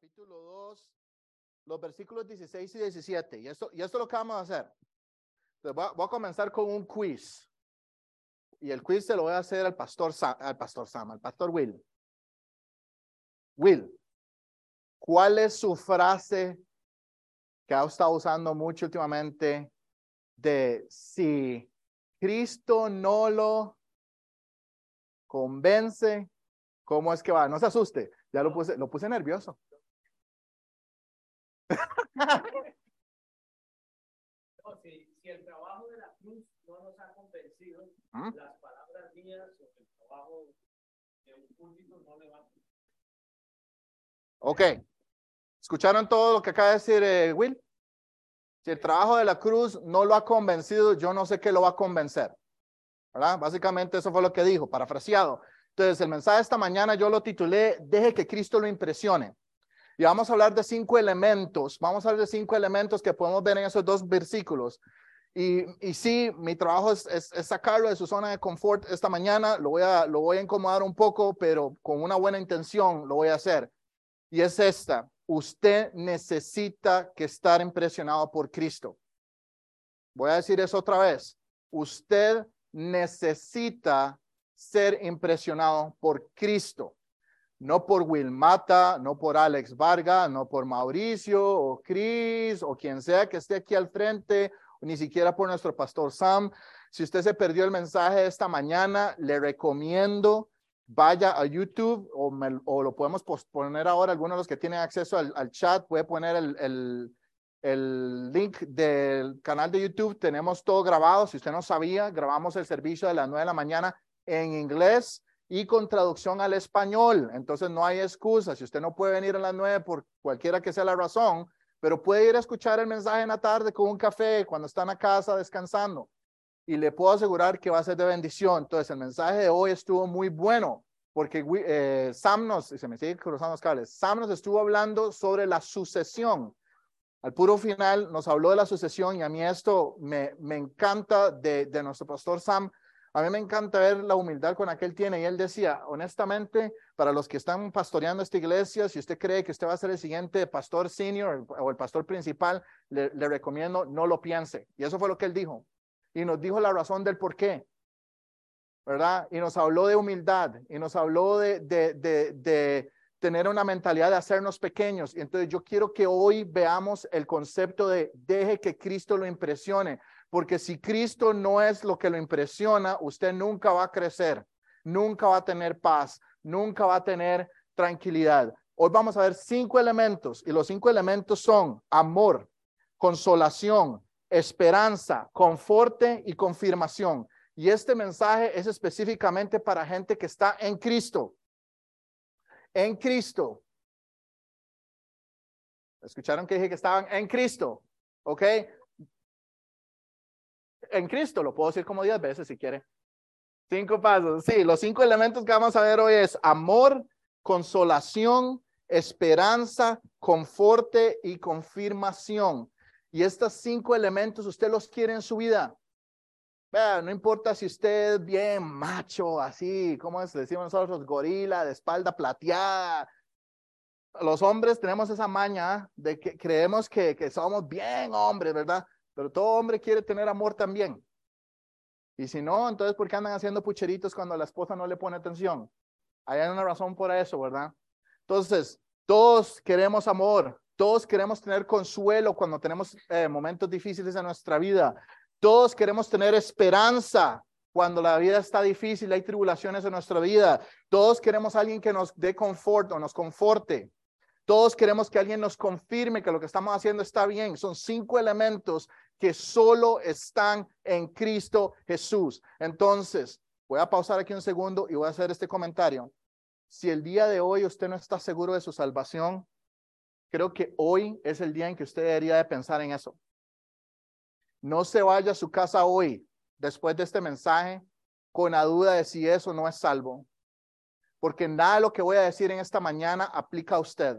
capítulo 2, los versículos 16 y 17. Y esto, y esto es lo que vamos a hacer. Entonces, voy, a, voy a comenzar con un quiz. Y el quiz se lo voy a hacer al pastor Sam, al pastor Sam, al pastor Will. Will, ¿cuál es su frase que ha estado usando mucho últimamente de si Cristo no lo convence, ¿cómo es que va? No se asuste, ya lo puse, lo puse nervioso. No, si, si el trabajo de la cruz no nos ha convencido, ¿Mm? las palabras mías o el trabajo de un no le van a Ok. ¿Escucharon todo lo que acaba de decir eh, Will? Si el trabajo de la cruz no lo ha convencido, yo no sé qué lo va a convencer. ¿Verdad? Básicamente eso fue lo que dijo, parafraseado. Entonces, el mensaje de esta mañana yo lo titulé, deje que Cristo lo impresione. Y vamos a hablar de cinco elementos, vamos a hablar de cinco elementos que podemos ver en esos dos versículos. Y, y sí, mi trabajo es, es, sacarlo de su zona de confort esta mañana, lo voy, a, lo voy a incomodar un poco, pero con una buena intención lo voy a hacer. Y es esta, usted necesita que estar impresionado por Cristo. Voy a decir eso otra vez. Usted necesita ser impresionado por Cristo. No por Wilmata, no por Alex Varga, no por Mauricio o Chris o quien sea que esté aquí al frente, ni siquiera por nuestro pastor Sam. Si usted se perdió el mensaje esta mañana, le recomiendo vaya a YouTube o, me- o lo podemos posponer ahora. Algunos de los que tienen acceso al, al chat puede poner el, el, el link del canal de YouTube. Tenemos todo grabado. Si usted no sabía, grabamos el servicio de las 9 de la mañana en inglés y con traducción al español. Entonces no hay excusa. Si usted no puede venir a las 9 por cualquiera que sea la razón, pero puede ir a escuchar el mensaje en la tarde con un café cuando está en la casa descansando y le puedo asegurar que va a ser de bendición. Entonces, el mensaje de hoy estuvo muy bueno porque eh, Sam nos, y se me sigue cruzando los cables, Sam nos estuvo hablando sobre la sucesión. Al puro final nos habló de la sucesión y a mí esto me, me encanta de, de nuestro pastor Sam. A mí me encanta ver la humildad con la que él tiene y él decía, honestamente, para los que están pastoreando esta iglesia, si usted cree que usted va a ser el siguiente pastor senior o el pastor principal, le, recomiendo no lo piense. Y eso fue lo que él dijo y nos dijo la razón del por qué, ¿verdad? Y nos habló de humildad y nos habló de, de, de tener una mentalidad de hacernos pequeños. Y entonces yo quiero que hoy veamos el concepto de deje que Cristo lo impresione, porque si Cristo no es lo que lo impresiona, usted nunca va a crecer, nunca va a tener paz, nunca va a tener tranquilidad. Hoy vamos a ver cinco elementos y los cinco elementos son amor, consolación, esperanza, conforte y confirmación. Y este mensaje es específicamente para gente que está en Cristo. En Cristo. ¿Escucharon que dije que estaban en Cristo? ¿Ok? En Cristo, lo puedo decir como diez veces si quiere. Cinco pasos. Sí, los cinco elementos que vamos a ver hoy es amor, consolación, esperanza, conforte y confirmación. Y estos cinco elementos usted los quiere en su vida. Vea, no importa si usted es bien macho, así, como es? decimos nosotros, gorila, de espalda plateada. Los hombres tenemos esa maña de que creemos que, que somos bien hombres, ¿verdad? Pero todo hombre quiere tener amor también. Y si no, entonces, ¿por qué andan haciendo pucheritos cuando la esposa no le pone atención? Hay una razón por eso, ¿verdad? Entonces, todos queremos amor, todos queremos tener consuelo cuando tenemos eh, momentos difíciles en nuestra vida. Todos queremos tener esperanza cuando la vida está difícil, hay tribulaciones en nuestra vida. Todos queremos alguien que nos dé confort o nos conforte. Todos queremos que alguien nos confirme que lo que estamos haciendo está bien. Son cinco elementos que solo están en Cristo Jesús. Entonces, voy a pausar aquí un segundo y voy a hacer este comentario. Si el día de hoy usted no está seguro de su salvación, creo que hoy es el día en que usted debería de pensar en eso. No se vaya a su casa hoy, después de este mensaje, con la duda de si eso no es salvo. Porque nada de lo que voy a decir en esta mañana aplica a usted.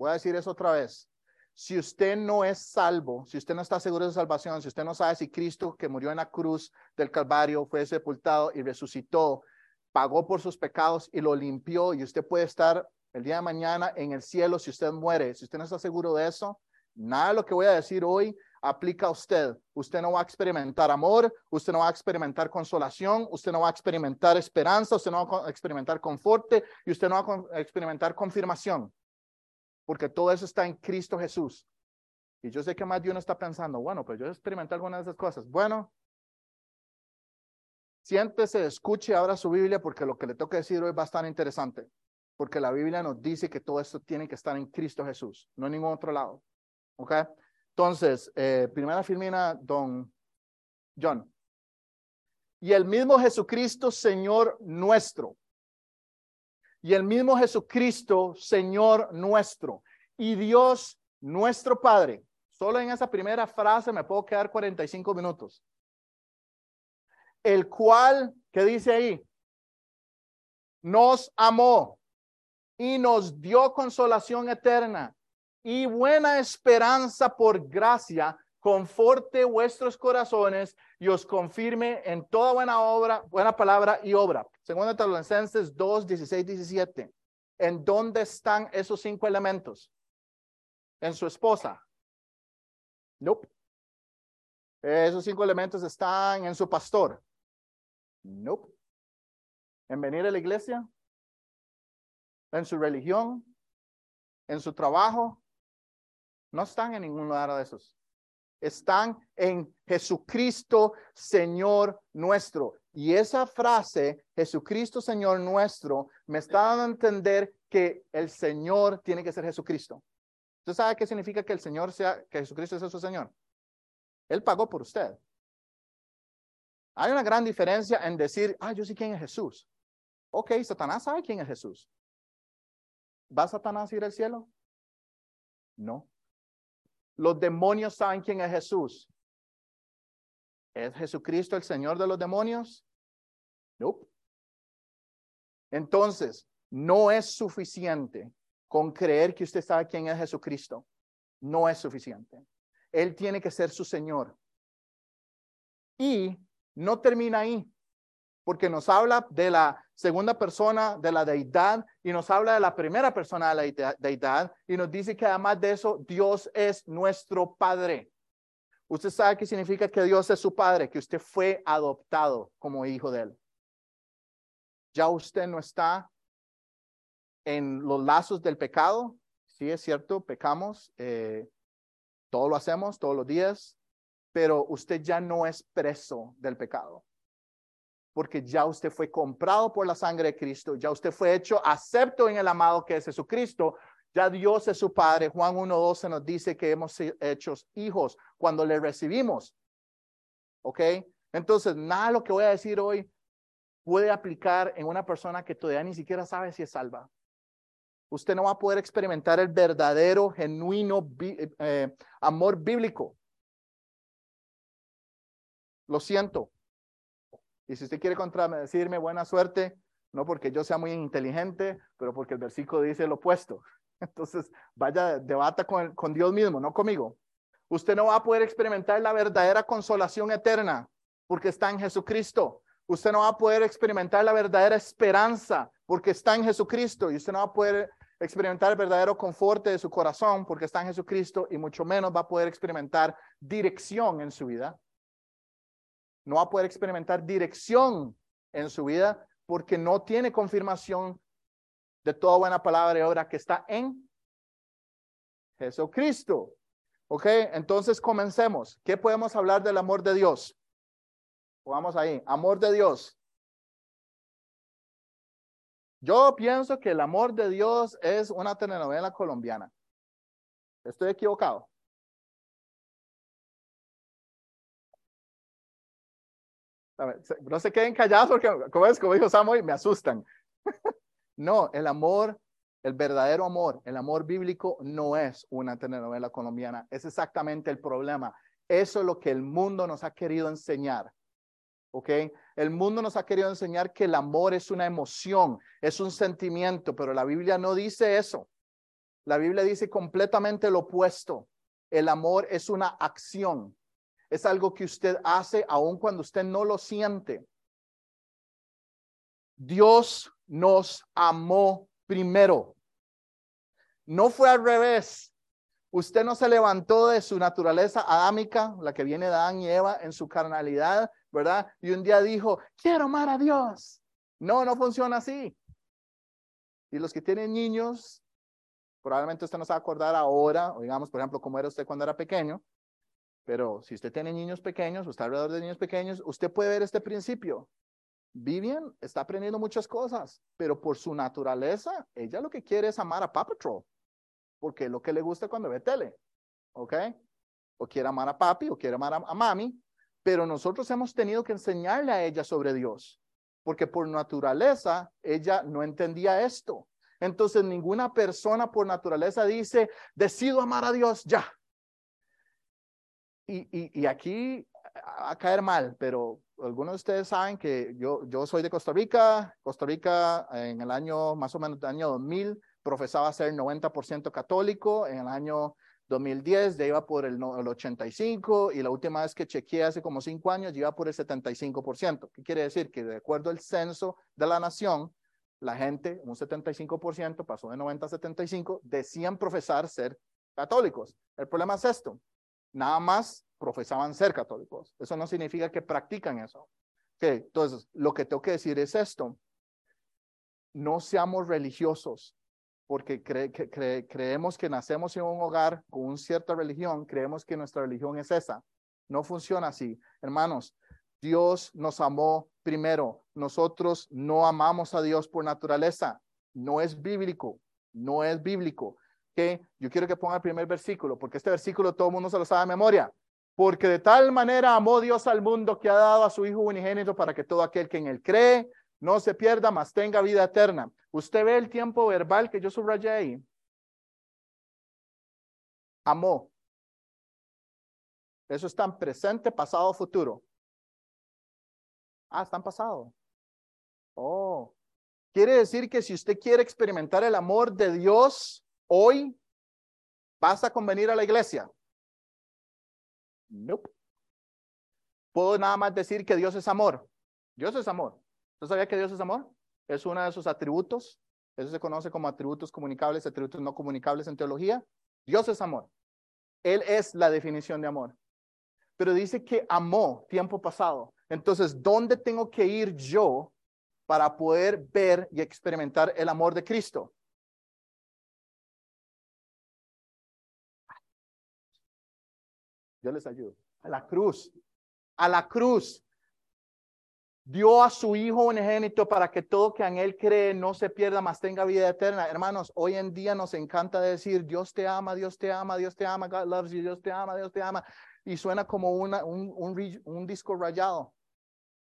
Voy a decir eso otra vez. Si usted no es salvo, si usted no está seguro de su salvación, si usted no sabe si Cristo que murió en la cruz del Calvario fue sepultado y resucitó, pagó por sus pecados y lo limpió y usted puede estar el día de mañana en el cielo, si usted muere, si usted no está seguro de eso, nada de lo que voy a decir hoy aplica a usted. Usted no va a experimentar amor, usted no va a experimentar consolación, usted no va a experimentar esperanza, usted no va a experimentar confort y usted no va a experimentar confirmación, porque todo eso está en Cristo Jesús. Y yo sé que más de uno está pensando, bueno, pues yo experimenté algunas de esas cosas. Bueno, siéntese, escuche ahora su Biblia porque lo que le que decir hoy es bastante interesante. Porque la Biblia nos dice que todo esto tiene que estar en Cristo Jesús, no en ningún otro lado. ¿Ok? Entonces, eh, primera filmina, don John. Y el mismo Jesucristo, Señor nuestro. Y el mismo Jesucristo, Señor nuestro. Y Dios nuestro Padre, Solo en esa primera frase me puedo quedar 45 minutos. El cual, ¿qué dice ahí? Nos amó y nos dio consolación eterna y buena esperanza por gracia, conforte vuestros corazones y os confirme en toda buena obra, buena palabra y obra. Segunda Tesalonicenses 2, 16, 17. ¿En dónde están esos cinco elementos? En su esposa, Nope. Esos cinco elementos están en su pastor. Nope. En venir a la iglesia. En su religión. En su trabajo. No están en ningún lugar de esos. Están en Jesucristo, Señor nuestro. Y esa frase, Jesucristo, Señor nuestro, me está dando a entender que el Señor tiene que ser Jesucristo. ¿Usted sabe qué significa que el Señor sea, que Jesucristo sea su Señor? Él pagó por usted. Hay una gran diferencia en decir, ah, yo sé quién es Jesús. Ok, Satanás sabe quién es Jesús. ¿Va Satanás a ir al cielo? No. Los demonios saben quién es Jesús. ¿Es Jesucristo el Señor de los demonios? No. Entonces, no es suficiente con creer que usted sabe quién es Jesucristo, no es suficiente. Él tiene que ser su Señor. Y no termina ahí, porque nos habla de la segunda persona de la deidad y nos habla de la primera persona de la deidad y nos dice que además de eso, Dios es nuestro Padre. Usted sabe qué significa que Dios es su Padre, que usted fue adoptado como hijo de Él. Ya usted no está en los lazos del pecado. Sí, es cierto, pecamos, eh, todo lo hacemos todos los días, pero usted ya no es preso del pecado, porque ya usted fue comprado por la sangre de Cristo, ya usted fue hecho acepto en el amado que es Jesucristo, ya Dios es su Padre. Juan 1.12 nos dice que hemos sido hechos hijos cuando le recibimos. ¿Ok? Entonces, nada lo que voy a decir hoy puede aplicar en una persona que todavía ni siquiera sabe si es salva usted no va a poder experimentar el verdadero, genuino eh, amor bíblico. Lo siento. Y si usted quiere contradecirme, buena suerte, no porque yo sea muy inteligente, pero porque el versículo dice lo opuesto. Entonces, vaya, debata con, con Dios mismo, no conmigo. Usted no va a poder experimentar la verdadera consolación eterna porque está en Jesucristo. Usted no va a poder experimentar la verdadera esperanza porque está en Jesucristo. Y usted no va a poder experimentar el verdadero confort de su corazón porque está en Jesucristo y mucho menos va a poder experimentar dirección en su vida. No va a poder experimentar dirección en su vida porque no tiene confirmación de toda buena palabra y obra que está en Jesucristo. Ok, entonces comencemos. ¿Qué podemos hablar del amor de Dios? Vamos ahí, amor de Dios. Yo pienso que el amor de Dios es una telenovela colombiana. ¿Estoy equivocado? No se queden callados porque, como es, como dijo Samuel, me asustan. no, el amor, el verdadero amor, el amor bíblico no es una telenovela colombiana. Es exactamente el problema. Eso es lo que el mundo nos ha querido enseñar. ¿ok? El mundo nos ha querido enseñar que el amor es una emoción, es un sentimiento, pero la Biblia no dice eso. La Biblia dice completamente lo opuesto. El amor es una acción, es algo que usted hace aun cuando usted no lo siente. Dios nos amó primero. No fue al revés. Usted no se levantó de su naturaleza adámica, la que viene de Adán y Eva, en su carnalidad, ¿verdad? Y un día dijo, quiero amar a Dios. No, no funciona así. Y los que tienen niños, probablemente usted no se va a acordar ahora, o digamos, por ejemplo, cómo era usted cuando era pequeño, pero si usted tiene niños pequeños o está alrededor de niños pequeños, usted puede ver este principio. Vivian está aprendiendo muchas cosas, pero por su naturaleza, ella lo que quiere es amar a Paw Patrol, porque es lo que le gusta cuando ve tele, ¿ok? O quiere amar a papi o quiere amar a, a mami, pero nosotros hemos tenido que enseñarle a ella sobre Dios, porque por naturaleza ella no entendía esto. Entonces ninguna persona por naturaleza dice, decido amar a Dios ya. Y, y, y aquí a caer mal, pero algunos de ustedes saben que yo, soy de Costa Rica. Costa Rica en el año, más o menos el año 2000, profesaba ser 90% católico. En el año 2010 ya iba por el, el 85 y la última vez que chequeé hace como cinco años ya iba por el 75%. ¿Qué quiere decir? Que de acuerdo al censo de la nación, la gente, un 75%, pasó de 90 a 75, decían profesar ser católicos. El problema es esto, nada más profesaban ser católicos. Eso no significa que practican eso. Ok, Entonces, lo que tengo que decir es esto, no seamos religiosos, porque cre- cre- creemos que nacemos en un hogar con una cierta religión, creemos que nuestra religión es esa. No funciona así. Hermanos, Dios nos amó primero. Nosotros no amamos a Dios por naturaleza. No es bíblico. No es bíblico. Yo quiero que ponga el primer versículo, porque este versículo todo el mundo se lo sabe de memoria. Porque de tal manera amó Dios al mundo que ha dado a su Hijo unigénito para que todo aquel que en él cree no se pierda, mas tenga vida eterna. Usted ve el tiempo verbal que yo subrayé ahí. Amó. Eso está en presente, pasado, futuro. Ah, está en pasado. Oh. Quiere decir que si usted quiere experimentar el amor de Dios hoy, ¿basta con venir a la iglesia? Nope. Puedo nada más decir que Dios es amor. Dios es amor. ¿Usted sabía que Dios es amor? Es uno de sus atributos. Eso se conoce como atributos comunicables, atributos no comunicables en teología. Dios es amor. Él es la definición de amor. Pero dice que amó tiempo pasado. Entonces, ¿dónde tengo que ir yo para poder ver y experimentar el amor de Cristo? Yo les ayudo. A la cruz. A la cruz. Dio a su Hijo unigénito para que todo que en Él cree no se pierda, mas tenga vida eterna. Hermanos, hoy en día nos encanta decir, Dios te ama, Dios te ama, Dios te ama, God loves you, Dios te ama, Dios te ama. Y suena como un, un, un disco rayado.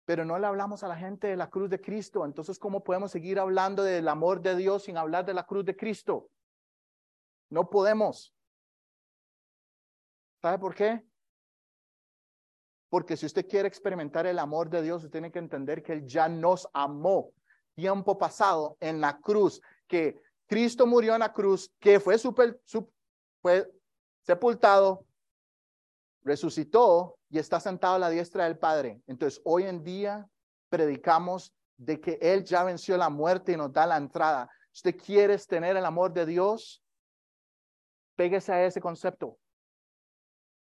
Pero no le hablamos a la gente de la cruz de Cristo. Entonces, ¿cómo podemos seguir hablando del amor de Dios sin hablar de la cruz de Cristo? No podemos. ¿Sabe por qué? Porque si usted quiere experimentar el amor de Dios, tiene que entender que Él ya nos amó tiempo pasado en la cruz, que Cristo murió en la cruz, que fue, fue sepultado, resucitó y está sentado a la diestra del Padre. Entonces, hoy en día predicamos de que Él ya venció la muerte y nos da la entrada. Usted quiere tener el amor de Dios, péguese a ese concepto.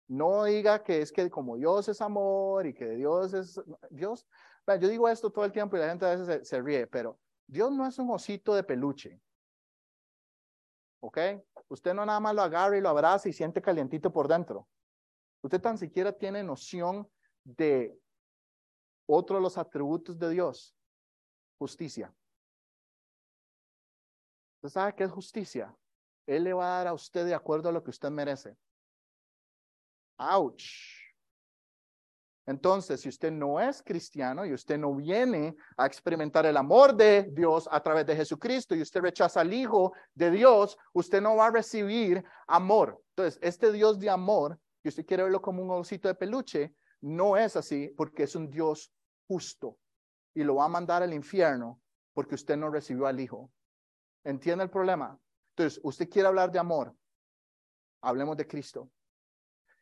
No diga que es que como Dios es amor y que Dios es Dios. Bueno, Yo digo esto todo el tiempo y la gente a veces se, se ríe, pero Dios no es un osito de peluche. ¿Ok? Usted no nada más lo agarra y lo abraza y siente calientito por dentro. Usted tan siquiera tiene noción de otro de los atributos de Dios, justicia. ¿Usted sabe qué es justicia? Él le va a dar a usted de acuerdo a lo que usted merece. Ouch. Entonces, si usted no es cristiano y usted no viene a experimentar el amor de Dios a través de Jesucristo y usted rechaza al Hijo de Dios, usted no va a recibir amor. Entonces, este Dios de amor, y usted quiere verlo como un osito de peluche, no es así porque es un Dios justo y lo va a mandar al infierno porque usted no recibió al Hijo. ¿Entiende el problema? Entonces, usted quiere hablar de amor. Hablemos de Cristo.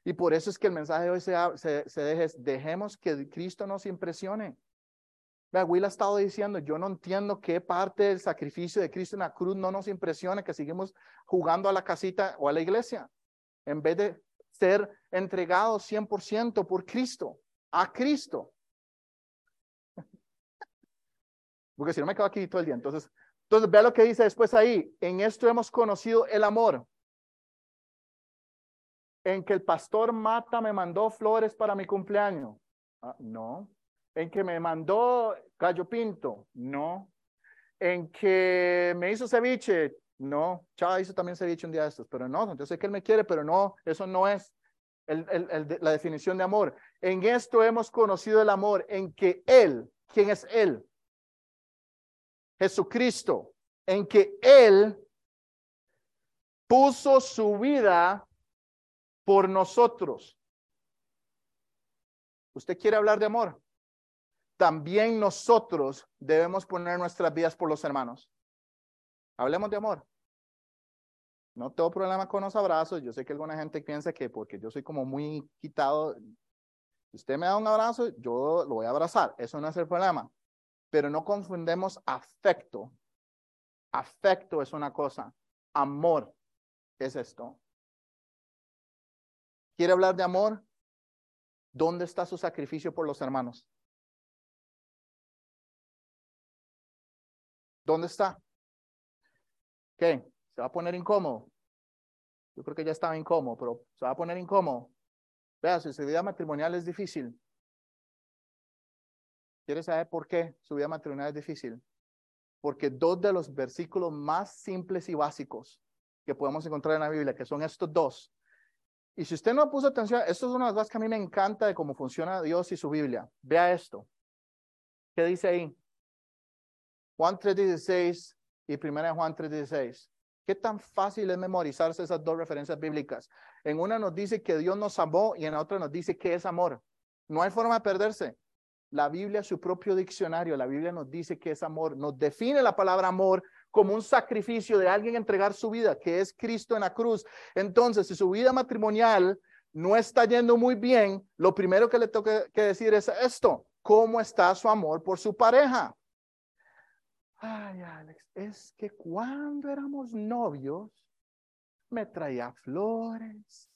Y por eso es que el mensaje de hoy se, se, se dejemos que Cristo nos impresione. Vea, Will ha estado diciendo, yo no entiendo qué parte del sacrificio de Cristo en la cruz no nos impresiona que seguimos jugando a la casita o a la iglesia, en vez de ser entregados 100% por Cristo, a Cristo. Porque si no me quedo aquí todo el día. Entonces, entonces vea lo que dice después ahí. En esto hemos conocido el amor. En que el pastor Mata me mandó flores para mi cumpleaños. Ah, no. En que me mandó gallo pinto. No. En que me hizo ceviche. No. Chava hizo también ceviche un día de estos. Pero no. Yo sé que él me quiere, pero no. Eso no es la definición de amor. En esto hemos conocido el amor. En que él, ¿quién es él? Jesucristo, en que Él puso su vida por nosotros. ¿Usted quiere hablar de amor? También nosotros debemos poner nuestras vidas por los hermanos. Hablemos de amor. No tengo problema con los abrazos. Yo sé que alguna gente piensa que porque yo soy como muy quitado, usted me da un abrazo, yo lo voy a abrazar. Eso no es el problema pero no confundemos afecto. Afecto es una cosa, amor es esto. ¿Quiere hablar de amor? ¿Dónde está su sacrificio por los hermanos? ¿Dónde está? ¿Qué? ¿Se va a poner incómodo? Yo creo que ya estaba incómodo, pero se va a poner incómodo. Vea, si su vida matrimonial es difícil, ¿Quieres saber por qué su vida matrimonial es difícil? Porque dos de los versículos más simples y básicos que podemos encontrar en la Biblia, que son estos dos. Y si usted no puso atención, esto es una de las cosas que a mí me encanta de cómo funciona Dios y su Biblia. Vea esto. ¿Qué dice ahí? Juan 3.16 y 1 Juan 3.16. ¿Qué tan fácil es memorizarse esas dos referencias bíblicas? En una nos dice que Dios nos amó y en la otra nos dice que es amor. No hay forma de perderse. La Biblia, su propio diccionario, la Biblia nos dice que es amor, nos define la palabra amor como un sacrificio de alguien entregar su vida, que es Cristo en la cruz. Entonces, si su vida matrimonial no está yendo muy bien, lo primero que le tengo que decir es esto, ¿cómo está su amor por su pareja? Ay, Alex, es que cuando éramos novios, me traía flores,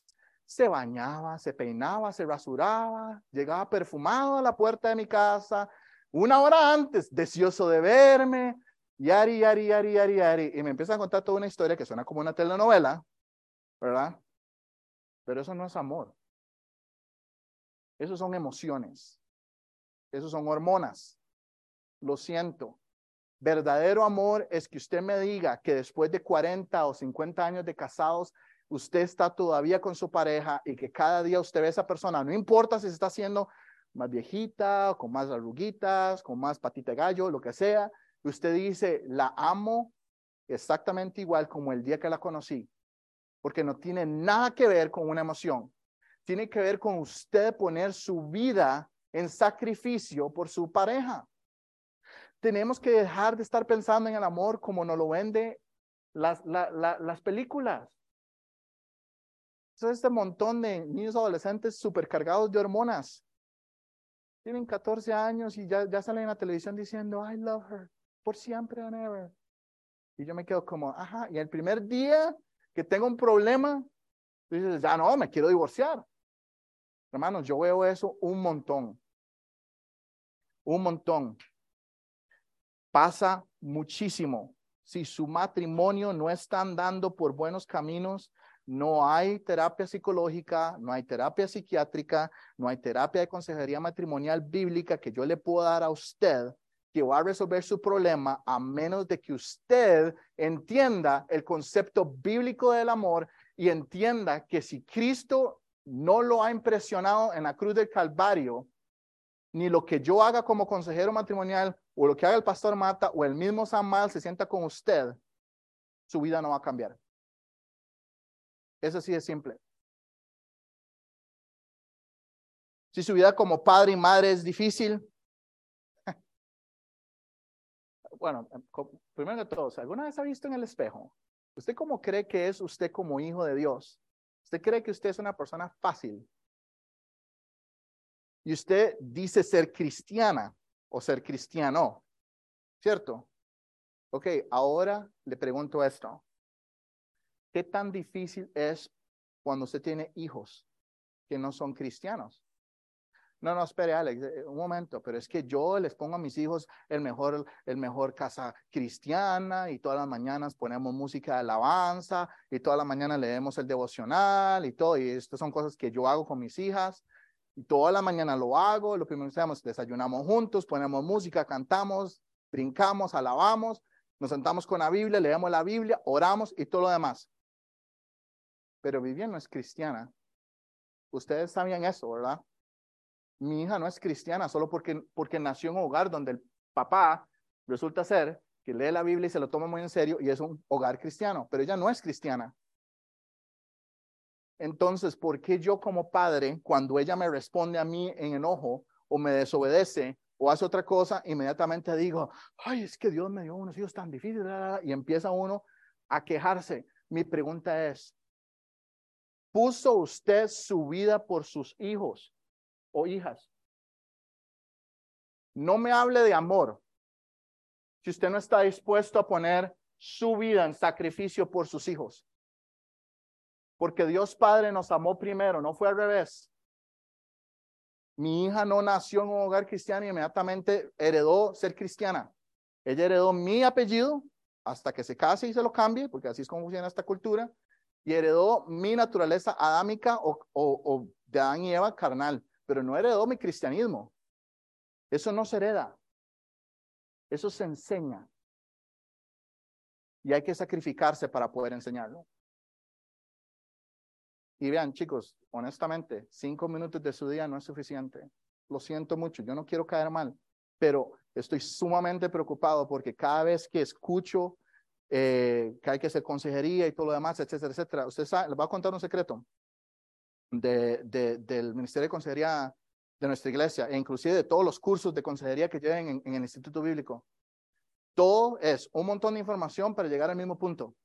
se bañaba, se peinaba, se rasuraba, llegaba perfumado a la puerta de mi casa, una hora antes, deseoso de verme, yari, yari, yari, yari, yari, y me empieza a contar toda una historia que suena como una telenovela, ¿verdad? Pero eso no es amor. Eso son emociones. Eso son hormonas. Lo siento. Verdadero amor es que usted me diga que después de 40 o 50 años de casados, usted está todavía con su pareja y que cada día usted ve a esa persona, no importa si se está haciendo más viejita, con más arruguitas, con más patita de gallo, lo que sea, usted dice, la amo exactamente igual como el día que la conocí, porque no tiene nada que ver con una emoción, tiene que ver con usted poner su vida en sacrificio por su pareja. Tenemos que dejar de estar pensando en el amor como nos lo vende las, las películas este montón de niños adolescentes supercargados de hormonas. Tienen 14 años y ya, ya salen en la televisión diciendo, I love her, por siempre and ever. Y yo me quedo como, ajá, y el primer día que tengo un problema, dices, ya no, me quiero divorciar. Hermanos, yo veo eso un montón. Un montón. Pasa muchísimo. Si su matrimonio no está andando por buenos caminos, no hay terapia psicológica, no hay terapia psiquiátrica, no hay terapia de consejería matrimonial bíblica que yo le pueda dar a usted que va a resolver su problema a menos de que usted entienda el concepto bíblico del amor y entienda que si Cristo no lo ha impresionado en la cruz del Calvario, ni lo que yo haga como consejero matrimonial o lo que haga el pastor Mata o el mismo Samuel se sienta con usted, su vida no va a cambiar. Eso sí es simple. Si su vida como padre y madre es difícil, bueno, primero que todo, ¿alguna vez ha visto en el espejo? ¿Usted cómo cree que es usted como hijo de Dios? ¿Usted cree que usted es una persona fácil? Y usted dice ser cristiana. o ser cristiano, ¿cierto? Ok, ahora le pregunto esto. ¿Qué tan difícil es cuando usted tiene hijos que no son cristianos? No, no, espere, Alex, eh, un momento, pero es que yo les pongo a mis hijos el mejor, el mejor casa cristiana y todas las mañanas ponemos música de alabanza y todas las mañanas leemos el devocional y todo. Y estas son cosas que yo hago con mis hijas y toda la mañana lo hago. Lo primero que hacemos, desayunamos juntos, ponemos música, cantamos, brincamos, alabamos, nos sentamos con la Biblia, leemos la Biblia, oramos y todo lo demás. Pero Vivian no es cristiana. Ustedes sabían eso, ¿verdad? Mi hija no es cristiana solo porque, porque nació en un hogar donde el papá resulta ser que lee la Biblia y se lo toma muy en serio y es un hogar cristiano, pero ella no es cristiana. Entonces, ¿por qué yo como padre, cuando ella me responde a mí en enojo o me desobedece o hace otra cosa, inmediatamente digo, ay, es que Dios me dio unos hijos tan difíciles y empieza uno a quejarse? Mi pregunta es, ¿puso usted su vida por sus hijos? O hijas. No me hable de amor si usted no está dispuesto a poner su vida en sacrificio por sus hijos. Porque Dios Padre nos amó primero, no fue al revés. Mi hija no nació en un hogar cristiano y inmediatamente heredó ser cristiana. Ella heredó mi apellido hasta que se case y se lo cambie, porque así es como funciona esta cultura, y heredó mi naturaleza adámica o, o de Adán y Eva carnal pero no heredó mi cristianismo. Eso no se hereda. Eso se enseña. Y hay que sacrificarse para poder enseñarlo. Y vean, chicos, honestamente, cinco minutos de su día no es suficiente. Lo siento mucho, yo no quiero caer mal, pero estoy sumamente preocupado porque cada vez que escucho eh, que hay que hacer consejería y todo lo demás, etcétera, etcétera, usted sabe, les voy a contar un secreto de, del Ministerio de Consejería de nuestra iglesia e inclusive de todos los cursos de consejería que lleven en, en el Instituto Bíblico. Todo es un montón de información para llegar al mismo punto.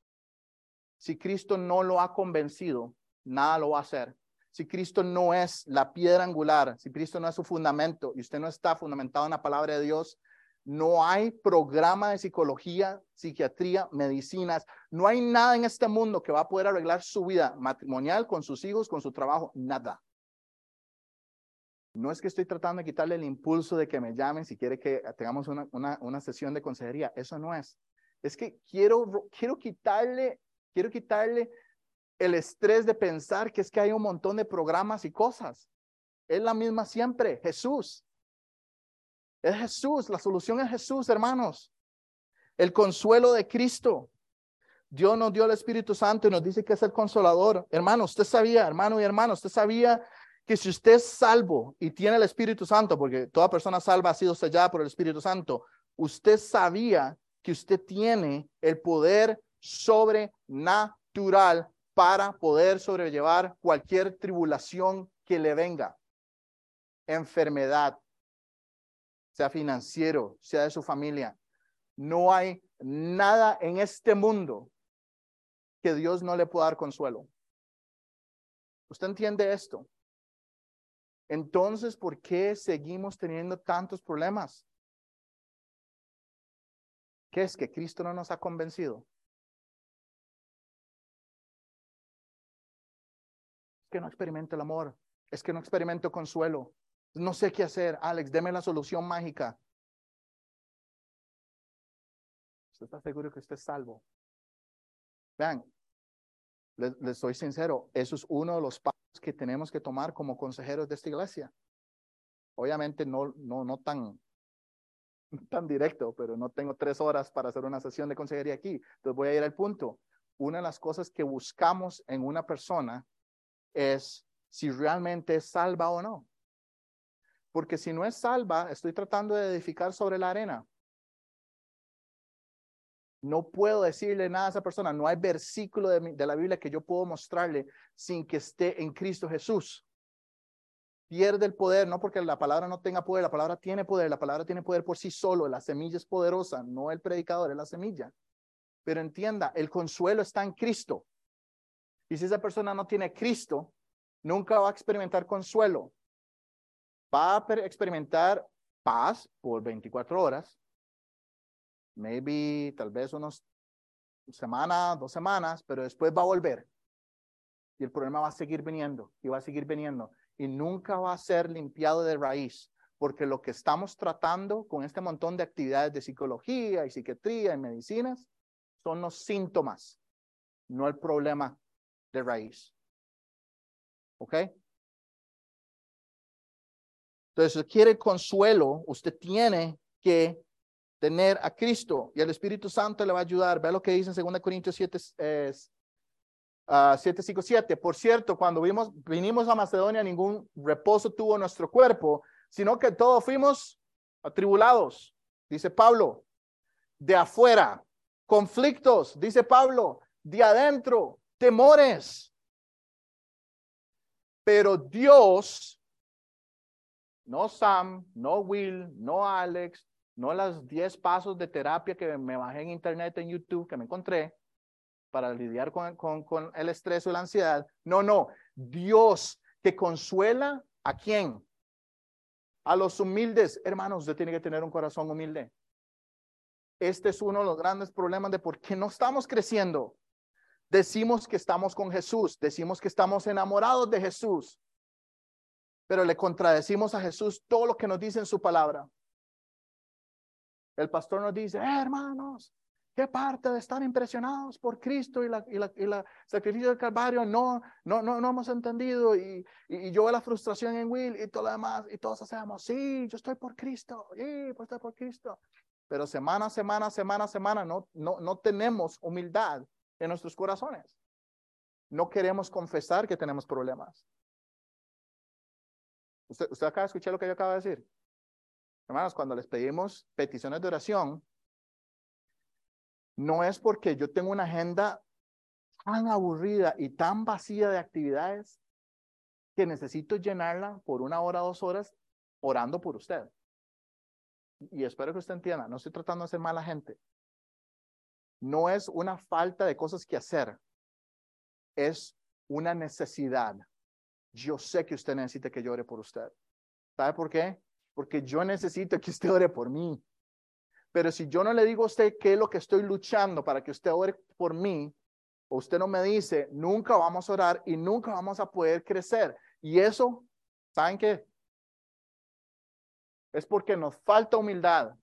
Si Cristo no lo ha convencido, nada lo va a hacer. Si Cristo no es la piedra angular, si Cristo no es su fundamento y usted no está fundamentado en la palabra de Dios, no hay programa de psicología, psiquiatría, medicinas. No hay nada en este mundo que va a poder arreglar su vida matrimonial con sus hijos, con su trabajo, nada. No es que estoy tratando de quitarle el impulso de que me llamen si quiere que tengamos una, una, sesión de consejería. Eso no es. Es que quiero, quiero quitarle, quiero quitarle el estrés de pensar que es que hay un montón de programas y cosas. Es la misma siempre, Jesús. Es Jesús, la solución es Jesús, hermanos. El consuelo de Cristo. Dios nos dio el Espíritu Santo y nos dice que es el consolador. Hermano, usted sabía, hermano y hermano, usted sabía que si usted es salvo y tiene el Espíritu Santo, porque toda persona salva ha sido sellada por el Espíritu Santo, usted sabía que usted tiene el poder sobrenatural para poder sobrellevar cualquier tribulación que le venga. Enfermedad, sea financiero, sea de su familia. No hay nada en este mundo que Dios no le pueda dar consuelo. ¿Usted entiende esto? Entonces, ¿por qué seguimos teniendo tantos problemas? ¿Qué es que Cristo no nos ha convencido? Es que no experimento el amor, es que no experimento consuelo, no sé qué hacer. Alex, deme la solución mágica. ¿Usted está seguro que usted es salvo? Vean, les, soy sincero, eso es uno de los pasos que tenemos que tomar como consejeros de esta iglesia. Obviamente no, no, no tan, tan directo, pero no tengo tres horas para hacer una sesión de consejería aquí. Entonces voy a ir al punto. Una de las cosas que buscamos en una persona es si realmente es salva o no. Porque si no es salva, estoy tratando de edificar sobre la arena. No puedo decirle nada a esa persona. No hay versículo de, la Biblia que yo puedo mostrarle sin que esté en Cristo Jesús. Pierde el poder, no porque la palabra no tenga poder, la palabra tiene poder, la palabra tiene poder por sí solo, la semilla es poderosa, no el predicador, es la semilla. Pero entienda, el consuelo está en Cristo. Y si esa persona no tiene Cristo, nunca va a experimentar consuelo va a experimentar paz por 24 horas, maybe tal vez unos semana, dos semanas, pero después va a volver. Y el problema va a seguir viniendo y va a seguir viniendo y nunca va a ser limpiado de raíz, porque lo que estamos tratando con este montón de actividades de psicología y psiquiatría y medicinas son los síntomas, no el problema de raíz. ¿Ok? Entonces, si quiere consuelo, usted tiene que tener a Cristo y el Espíritu Santo le va a ayudar. Ve lo que dice en 2 Corintios 7, es, 7, 5, 7. Por cierto, cuando vimos, vinimos a Macedonia, ningún reposo tuvo nuestro cuerpo, sino que todos fuimos atribulados, dice Pablo, de afuera, conflictos, dice Pablo, de adentro, temores. Pero Dios, no Sam, no Will, no Alex, no las 10 pasos de terapia que me bajé en internet, en YouTube, que me encontré para lidiar con, el estrés o la ansiedad. No, no. Dios que consuela a quién? A los humildes. Hermanos, usted tiene que tener un corazón humilde. Este es uno de los grandes problemas de por qué no estamos creciendo. Decimos que estamos con Jesús, decimos que estamos enamorados de Jesús, pero le contradecimos a Jesús todo lo que nos dice en su palabra. El pastor nos dice, eh, hermanos, ¿qué parte de estar impresionados por Cristo y la, y la, y la sacrificio del Calvario no, no, no, no hemos entendido? Y, y, yo veo la frustración en Will y todo lo demás, y todos hacemos, sí, yo estoy por Cristo, sí, pues estoy por Cristo. Pero semana, semana, semana, semana, no, no, no tenemos humildad en nuestros corazones. No queremos confesar que tenemos problemas. ¿Usted, usted acaba de escuchar lo que yo acabo de decir? Hermanos, cuando les pedimos peticiones de oración, no es porque yo tengo una agenda tan aburrida y tan vacía de actividades que necesito llenarla por una hora, dos horas orando por usted. Y espero que usted entienda, no estoy tratando de ser mala gente. No es una falta de cosas que hacer, es una necesidad. Yo sé que usted necesita que yo ore por usted. ¿Sabe por qué? porque yo necesito que usted ore por mí. Pero si yo no le digo a usted qué es lo que estoy luchando para que usted ore por mí, o usted no me dice, nunca vamos a orar y nunca vamos a poder crecer. Y eso, ¿saben qué? Es porque nos falta humildad.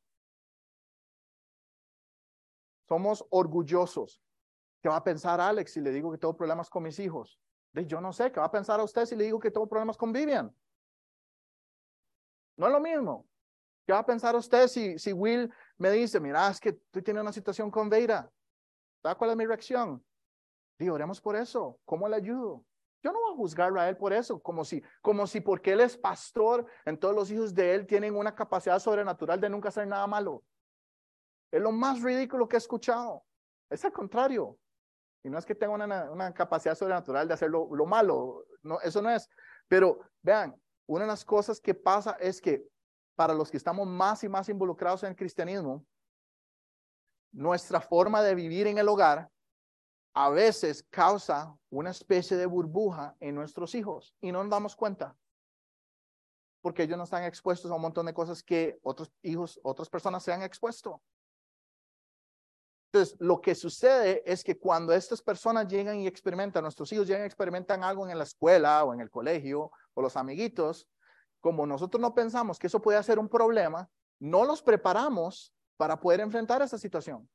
Somos orgullosos. ¿Qué va a pensar Alex si le digo que tengo problemas con mis hijos? Yo no sé, ¿qué va a pensar a usted si le digo que tengo problemas con Vivian? No es lo mismo. ¿Qué va a pensar usted si, si Will me dice, mira, es que tú tienes una situación con Veira? ¿Sabes cuál es mi reacción? Digo, oremos por eso. ¿Cómo le ayudo? Yo no voy a juzgarlo a él por eso, como si, como si porque él es pastor, en todos los hijos de él tienen una capacidad sobrenatural de nunca hacer nada malo. Es lo más ridículo que he escuchado. Es al contrario. Y no es que tenga una, una capacidad sobrenatural de hacer lo, lo malo, no, eso no es. Pero vean, una de las cosas que pasa es que para los que estamos más y más involucrados en el cristianismo, nuestra forma de vivir en el hogar a veces causa una especie de burbuja en nuestros hijos y no nos damos cuenta. Porque ellos no están expuestos a un montón de cosas que otros hijos, otras personas se han expuesto. Entonces, lo que sucede es que cuando estas personas llegan y experimentan, nuestros hijos llegan y experimentan algo en la escuela o en el colegio o los amiguitos, como nosotros no pensamos que eso puede ser un problema, no los preparamos para poder enfrentar esa situación.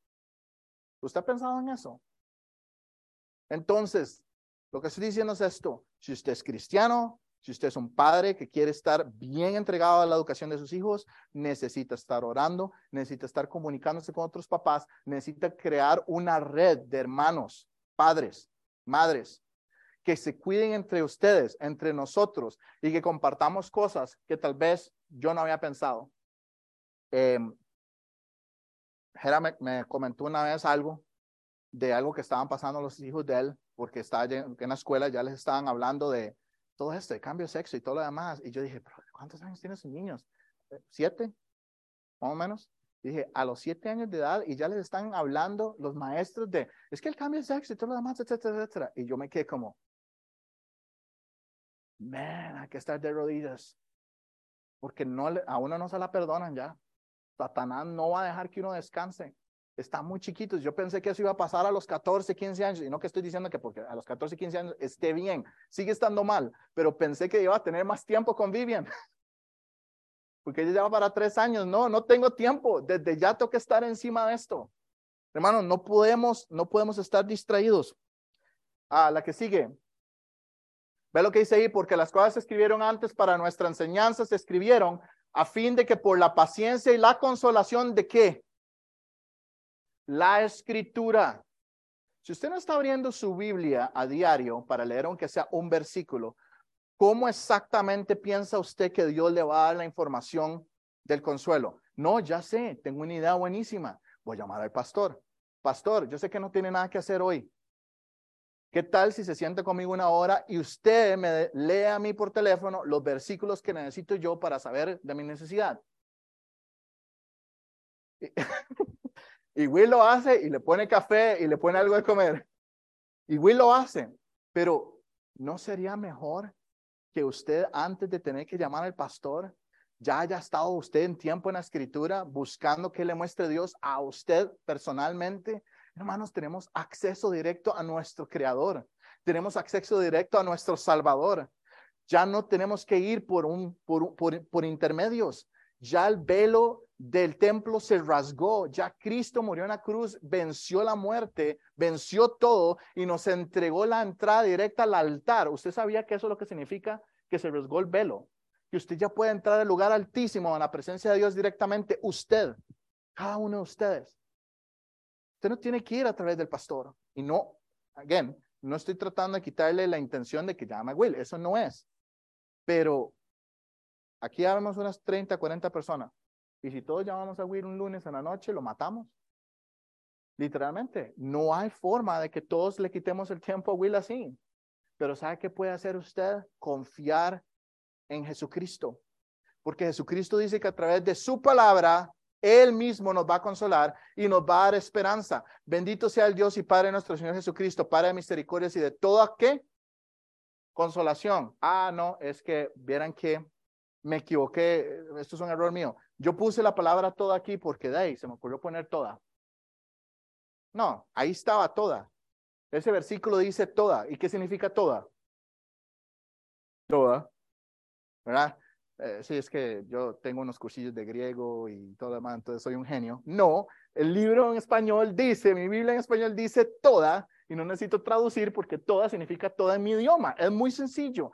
¿Usted ha pensado en eso? Entonces, lo que estoy diciendo es esto. Si usted es cristiano, si usted es un padre que quiere estar bien entregado a la educación de sus hijos, necesita estar orando, necesita estar comunicándose con otros papás, necesita crear una red de hermanos, padres, madres, que se cuiden entre ustedes, entre nosotros y que compartamos cosas que tal vez yo no había pensado. Eh, me, comentó una vez algo de algo que estaban pasando los hijos de él, porque estaba en la escuela, ya les estaban hablando de todo esto, de cambio de sexo y todo lo demás. Y yo dije, ¿cuántos años tienen sus niños? Eh, ¿Siete? Más o menos. dije, a los siete años de edad y ya les están hablando los maestros de, es que el cambio de sexo y todo lo demás, etcétera, etcétera. Y yo me quedé como, man, hay que estar de rodillas. porque no a uno no se la perdonan ya. Satanás no va a dejar que uno descanse. Están muy chiquitos. Yo pensé que eso iba a pasar a los 14, 15 años. Y no que estoy diciendo que porque a los 14, 15 años esté bien. Sigue estando mal. Pero pensé que iba a tener más tiempo con Vivian. Porque ella ya va para tres años. No, no tengo tiempo. Desde ya tengo que estar encima de esto. Hermano, no podemos, no podemos estar distraídos. Ah, la que sigue. Ve lo que dice ahí, porque las cosas se escribieron antes para nuestra enseñanza, se escribieron a fin de que por la paciencia y la consolación de qué? La escritura. Si usted no está abriendo su Biblia a diario para leer aunque sea un versículo, ¿cómo exactamente piensa usted que Dios le va a dar la información del consuelo? No, ya sé, tengo una idea buenísima. Voy a llamar al pastor. Pastor, yo sé que no tiene nada que hacer hoy. ¿Qué tal si se siente conmigo una hora y usted me lee a mí por teléfono los versículos que necesito yo para saber de mi necesidad? Y, Will lo hace y le pone café y le pone algo de comer. Y Will lo hace, pero ¿no sería mejor que usted antes de tener que llamar al pastor ya haya estado usted en tiempo en la escritura buscando que le muestre Dios a usted personalmente? Hermanos, tenemos acceso directo a nuestro Creador. Tenemos acceso directo a nuestro Salvador. Ya no tenemos que ir por, un, por, por, por intermedios. Ya el velo del templo se rasgó. Ya Cristo murió en la cruz, venció la muerte, venció todo y nos entregó la entrada directa al altar. ¿Usted sabía que eso es lo que significa? Que se rasgó el velo. Que usted ya puede entrar al lugar altísimo, a la presencia de Dios directamente. Usted, cada uno de ustedes. Usted no tiene que ir a través del pastor. Y no, again, no estoy tratando de quitarle la intención de que llame a Will. Eso no es. Pero aquí habemos unas 30, 40 personas. Y si todos llamamos a Will un lunes en la noche, lo matamos. Literalmente, no hay forma de que todos le quitemos el tiempo a Will así. Pero ¿sabe qué puede hacer usted? Confiar en Jesucristo. Porque Jesucristo dice que a través de su palabra, Él mismo nos va a consolar y nos va a dar esperanza. Bendito sea el Dios y Padre nuestro Señor Jesucristo, Padre de misericordias y de toda qué? Consolación. Ah, no, es que vieran que me equivoqué. Esto es un error mío. Yo puse la palabra toda aquí porque de ahí se me ocurrió poner toda. No, ahí estaba toda. Ese versículo dice toda. ¿Y qué significa toda? Toda. ¿Verdad? Eh, sí, es que yo tengo unos cursillos de griego y todo lo demás, entonces soy un genio. No, el libro en español dice, mi Biblia en español dice toda, y no necesito traducir porque toda significa toda en mi idioma. Es muy sencillo.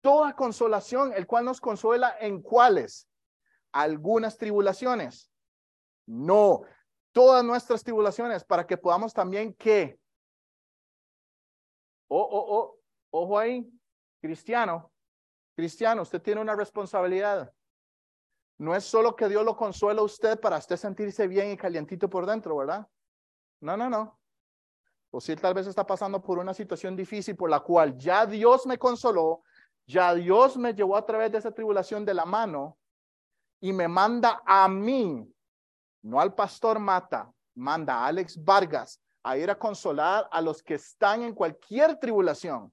Toda consolación, el cual nos consuela en cuáles? Algunas tribulaciones. No, todas nuestras tribulaciones para que podamos también que, oh, oh, oh, ojo ahí, cristiano, cristiano, usted tiene una responsabilidad. No es solo que Dios lo consuela a usted para usted sentirse bien y calientito por dentro, ¿verdad? No, no, no. O si tal vez está pasando por una situación difícil por la cual ya Dios me consoló, ya Dios me llevó a través de esa tribulación de la mano y me manda a mí, no al pastor Mata, manda a Alex Vargas a ir a consolar a los que están en cualquier tribulación.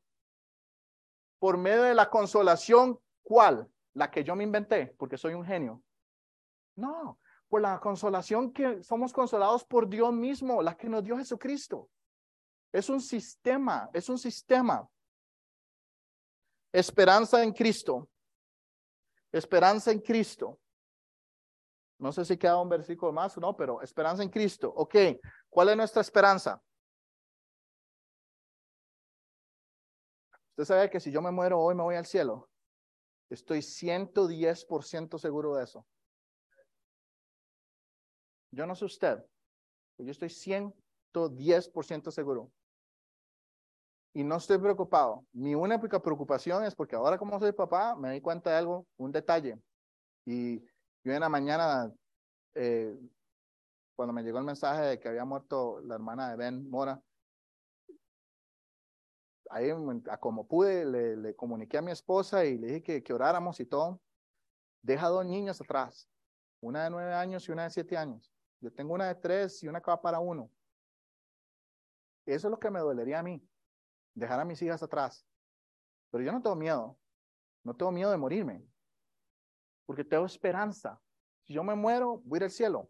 Por medio de la consolación, ¿cuál? La que yo me inventé, porque soy un genio. No, por la consolación que somos consolados por Dios mismo, la que nos dio Jesucristo. Es un sistema, es un sistema. Esperanza en Cristo. Esperanza en Cristo. No sé si queda un versículo más o no, pero esperanza en Cristo. Ok, ¿cuál es nuestra esperanza? Usted sabe que si yo me muero hoy me voy al cielo. Estoy 110% seguro de eso. Yo no sé usted, pero yo estoy 110% seguro. Y no estoy preocupado. Mi única preocupación es porque ahora como soy papá, me di cuenta de algo, un detalle. Y yo en la mañana, eh, cuando me llegó el mensaje de que había muerto la hermana de Ben Mora, ahí como pude, le, comuniqué a mi esposa y le dije que, oráramos y todo. Deja dos niños atrás, una de nueve años y una de siete años. Yo tengo una de tres y una que va para uno. Eso es lo que me dolería a mí, dejar a mis hijas atrás. Pero yo no tengo miedo, no tengo miedo de morirme. Porque tengo esperanza. Si yo me muero, voy a ir al cielo.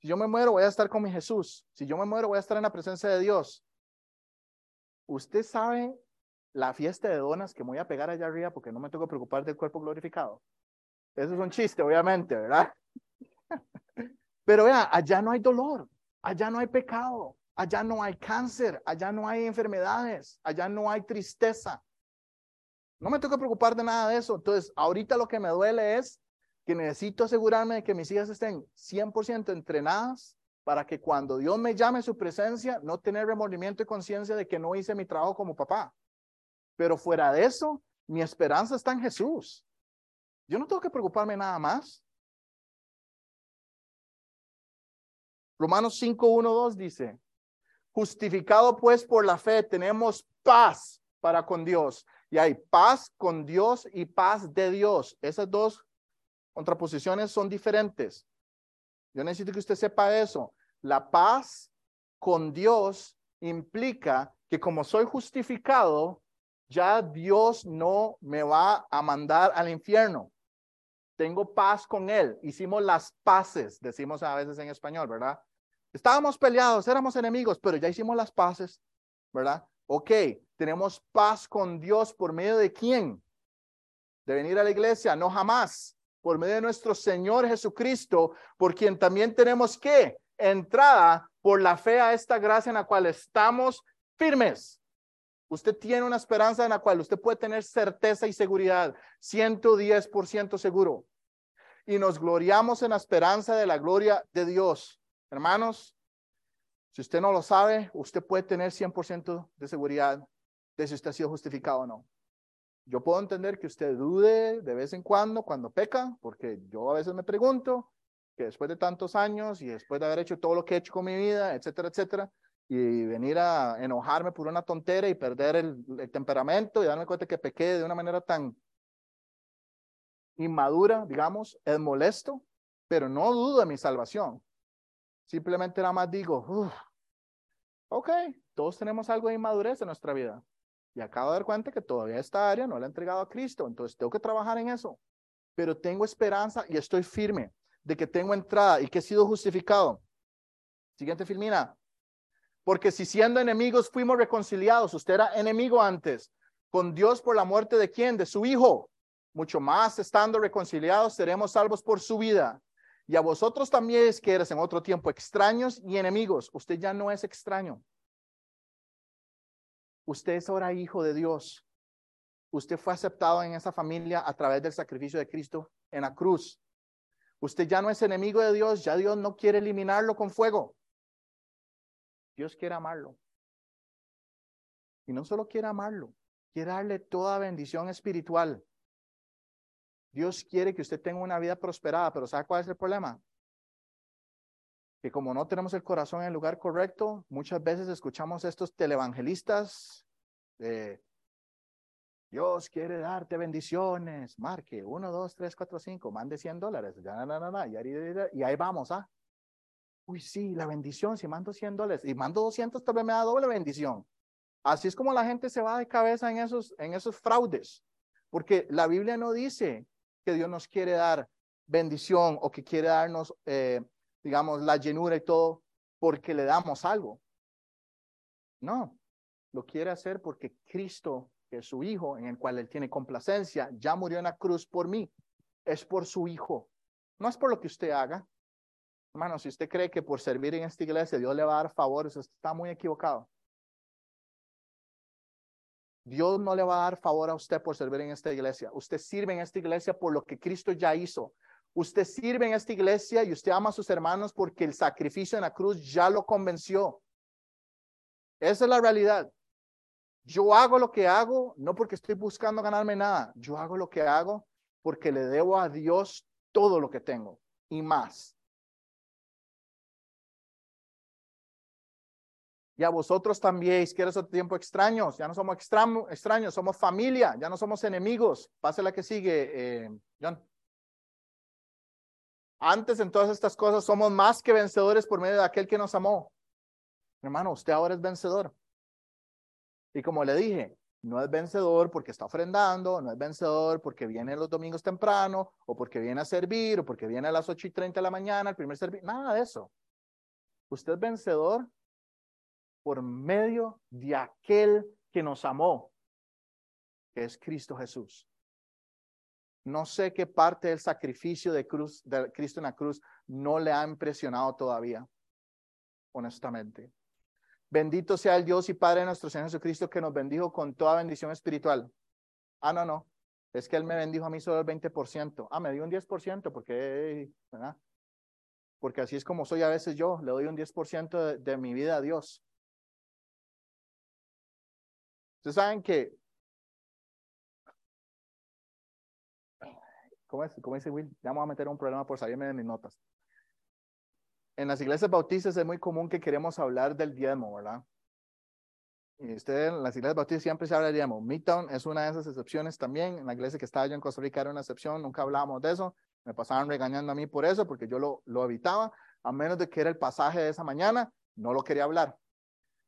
Si yo me muero, voy a estar con mi Jesús. Si yo me muero, voy a estar en la presencia de Dios. Usted sabe la fiesta de donas que me voy a pegar allá arriba porque no me tengo que preocupar del cuerpo glorificado. Eso es un chiste, obviamente, ¿verdad? Pero vea, allá no hay dolor, allá no hay pecado, allá no hay cáncer, allá no hay enfermedades, allá no hay tristeza. No me tengo que preocupar de nada de eso. Entonces, ahorita lo que me duele es que necesito asegurarme de que mis hijas estén 100% entrenadas para que cuando Dios me llame a su presencia, no tener remordimiento y conciencia de que no hice mi trabajo como papá. Pero fuera de eso, mi esperanza está en Jesús. Yo no tengo que preocuparme nada más. Romanos 5, 1, 2 dice, justificado pues por la fe, tenemos paz para con Dios. Y hay paz con Dios y paz de Dios. Esas dos contraposiciones son diferentes. Yo necesito que usted sepa eso. La paz con Dios implica que como soy justificado, ya Dios no me va a mandar al infierno. Tengo paz con Él. Hicimos las paces, decimos a veces en español, ¿verdad? Estábamos peleados, éramos enemigos, pero ya hicimos las paces, ¿verdad? Ok, tenemos paz con Dios por medio de quién? De venir a la iglesia, no jamás. Por medio de nuestro Señor Jesucristo, por quien también tenemos que entrada por la fe a esta gracia en la cual estamos firmes. Usted tiene una esperanza en la cual usted puede tener certeza y seguridad, 110% seguro. Y nos gloriamos en la esperanza de la gloria de Dios. Hermanos, si usted no lo sabe, usted puede tener 100% de seguridad de si usted ha sido justificado o no. Yo puedo entender que usted dude de vez en cuando cuando peca, porque yo a veces me pregunto que después de tantos años y después de haber hecho todo lo que he hecho con mi vida, etcétera, etcétera, y venir a enojarme por una tontera y perder el, el temperamento y darme cuenta que pequé de una manera tan inmadura, digamos, es molesto, pero no dudo de mi salvación. Simplemente nada más digo, ok, todos tenemos algo de inmadurez en nuestra vida. Y acabo de dar cuenta que todavía esta área no la he entregado a Cristo, entonces tengo que trabajar en eso. Pero tengo esperanza y estoy firme de que tengo entrada y que he sido justificado. Siguiente filmina. Porque si siendo enemigos fuimos reconciliados, usted era enemigo antes, con Dios por la muerte de quién? De su Hijo. Mucho más estando reconciliados seremos salvos por su vida. Y a vosotros también es que eres en otro tiempo extraños y enemigos. Usted ya no es extraño. Usted es ahora hijo de Dios. Usted fue aceptado en esa familia a través del sacrificio de Cristo en la cruz. Usted ya no es enemigo de Dios, ya Dios no quiere eliminarlo con fuego. Dios quiere amarlo. Y no solo quiere amarlo, quiere darle toda bendición espiritual. Dios quiere que usted tenga una vida prosperada, pero ¿sabe cuál es el problema? Que como no tenemos el corazón en el lugar correcto, muchas veces escuchamos estos televangelistas de Dios quiere darte bendiciones. Marque 1, 2, 3, 4, 5, mande 100 dólares. Y ahí vamos, ¿ah? Uy, sí, la bendición, si mando 100 dólares y mando 200, tal me da doble bendición. Así es como la gente se va de cabeza en esos, en esos fraudes, porque la Biblia no dice que Dios nos quiere dar bendición o que quiere darnos, eh, digamos, la llenura y todo porque le damos algo. No, lo quiere hacer porque Cristo, que es su Hijo, en el cual Él tiene complacencia, ya murió en la cruz por mí. Es por su Hijo. No es por lo que usted haga. Hermano, si usted cree que por servir en esta iglesia Dios le va a dar favores, está muy equivocado. Dios no le va a dar favor a usted por servir en esta iglesia. Usted sirve en esta iglesia por lo que Cristo ya hizo. Usted sirve en esta iglesia y usted ama a sus hermanos porque el sacrificio en la cruz ya lo convenció. Esa es la realidad. Yo hago lo que hago no porque estoy buscando ganarme nada. Yo hago lo que hago porque le debo a Dios todo lo que tengo y más. Y a vosotros también, que eres otro tiempo extraños, ya no somos extraños, somos familia, ya no somos enemigos. Pase la que sigue, eh, John. Antes en todas estas cosas somos más que vencedores por medio de aquel que nos amó. Hermano, usted ahora es vencedor. Y como le dije, No es vencedor porque está ofrendando, no es vencedor porque viene los domingos temprano, o porque viene a servir, o porque viene a las 8 y 30 de la mañana, el primer servicio, nada de eso. Usted es vencedor por medio de aquel que nos amó, que es Cristo Jesús. No sé qué parte del sacrificio de, cruz, de Cristo en la cruz no le ha impresionado todavía, honestamente. Bendito sea el Dios y Padre de nuestro Señor Jesucristo que nos bendijo con toda bendición espiritual. Ah, no, no. Es que Él me bendijo a mí solo el 20%. Ah, me dio un 10% porque, ¿verdad? Porque así es como soy a veces yo. Le doy un 10% de, de mi vida a Dios. Ustedes saben que ¿Cómo, dice Will? Ya vamos a meter un problema por salirme de mis notas. En las iglesias bautistas es muy común que queremos hablar del diezmo, ¿verdad? Y usted en las iglesias bautistas siempre se habla del diezmo. Midtown es una de esas excepciones también. En la iglesia que estaba yo en Costa Rica era una excepción, nunca hablábamos de eso. Me pasaban regañando a mí por eso, porque yo lo, lo evitaba, a menos de que era el pasaje de esa mañana, no lo quería hablar.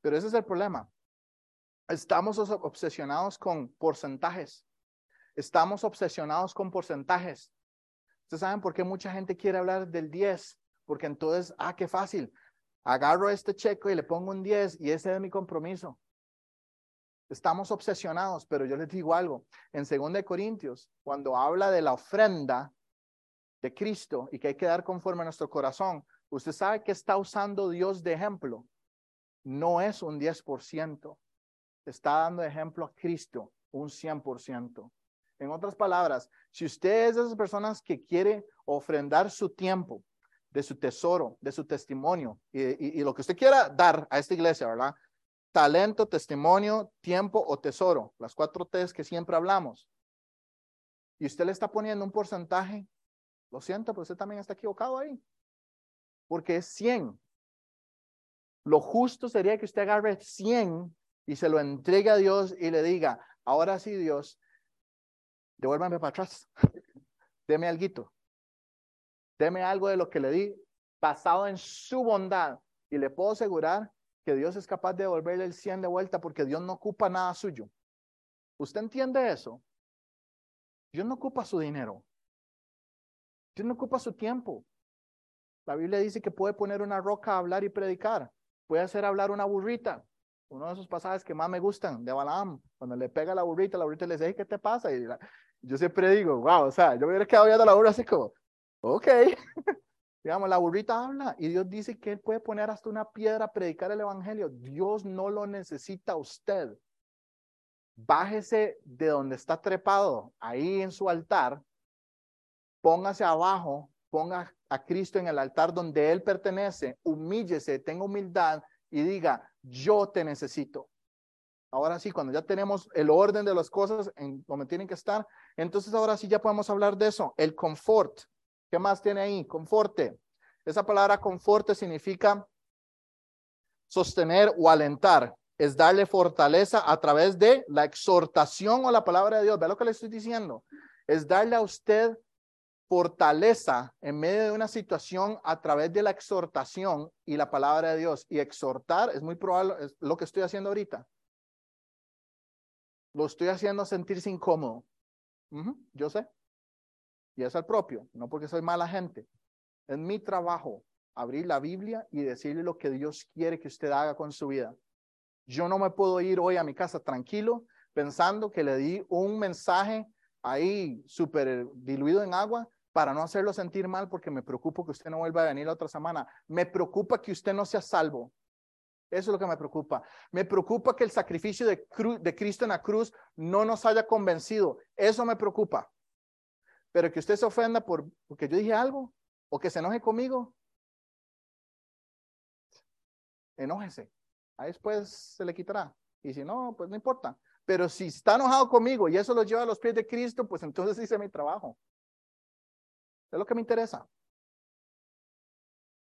Pero ese es el problema. Estamos obsesionados con porcentajes. Estamos obsesionados con porcentajes. Ustedes saben por qué mucha gente quiere hablar del 10, porque entonces, ah, qué fácil. Agarro este checo y le pongo un 10 y ese es mi compromiso. Estamos obsesionados, pero yo les digo algo. En 2 Corintios, cuando habla de la ofrenda de Cristo y que hay que dar conforme a nuestro corazón, usted sabe que está usando Dios de ejemplo. No es un 10%. Está dando ejemplo a Cristo, un 100%. En otras palabras, si usted es de esas personas que quiere ofrendar su tiempo, de su tesoro, de su testimonio y, lo que usted quiera dar a esta iglesia, ¿verdad? Talento, testimonio, tiempo o tesoro, las cuatro T's que siempre hablamos. Y usted le está poniendo un porcentaje, lo siento, pero usted también está equivocado ahí, porque es 100. Lo justo sería que usted agarre 100 y se lo entregue a Dios y le diga, ahora sí Dios, devuélvame para atrás, deme algo, deme algo de lo que le di basado en su bondad y le puedo asegurar que Dios es capaz de devolverle el 100 de vuelta porque Dios no ocupa nada suyo. ¿Usted entiende eso? Dios no ocupa su dinero. Dios no ocupa su tiempo. La Biblia dice que puede poner una roca a hablar y predicar. Puede hacer hablar una burrita uno de esos pasajes que más me gustan de Balaam, cuando le pega la burrita, la burrita le dice, ¿qué te pasa? Y yo siempre digo, wow, o sea, yo me hubiera quedado viendo la burra así como, ok, digamos, la burrita habla y Dios dice que Él puede poner hasta una piedra a predicar el Evangelio. Dios no lo necesita a usted. Bájese de donde está trepado, ahí en su altar, póngase abajo, ponga a Cristo en el altar donde Él pertenece, humíllese, tenga humildad y diga, yo te necesito. Ahora sí, cuando ya tenemos el orden de las cosas en donde tienen que estar, entonces ahora sí ya podemos hablar de eso, el confort. ¿Qué más tiene ahí? Conforte. Esa palabra conforte significa sostener o alentar, es darle fortaleza a través de la exhortación o la palabra de Dios. ¿Ve lo que le estoy diciendo? Es darle a usted fortaleza en medio de una situación a través de la exhortación y la palabra de Dios. Y exhortar es muy probable, es lo que estoy haciendo ahorita. Lo estoy haciendo sentirse incómodo. yo sé. Y es el propio, no porque soy mala gente. Es mi trabajo abrir la Biblia y decirle lo que Dios quiere que usted haga con su vida. Yo no me puedo ir hoy a mi casa tranquilo pensando que le di un mensaje ahí súper diluido en agua para no hacerlo sentir mal porque me preocupo que usted no vuelva a venir la otra semana. Me preocupa que usted no sea salvo. Eso es lo que me preocupa. Me preocupa que el sacrificio de, de Cristo en la cruz no nos haya convencido. Eso me preocupa. Pero que usted se ofenda por, porque yo dije algo o que se enoje conmigo, enójese. Ahí después se le quitará. Y si no, pues no importa. Pero si está enojado conmigo y eso lo lleva a los pies de Cristo, pues entonces hice mi trabajo. Es lo que me interesa.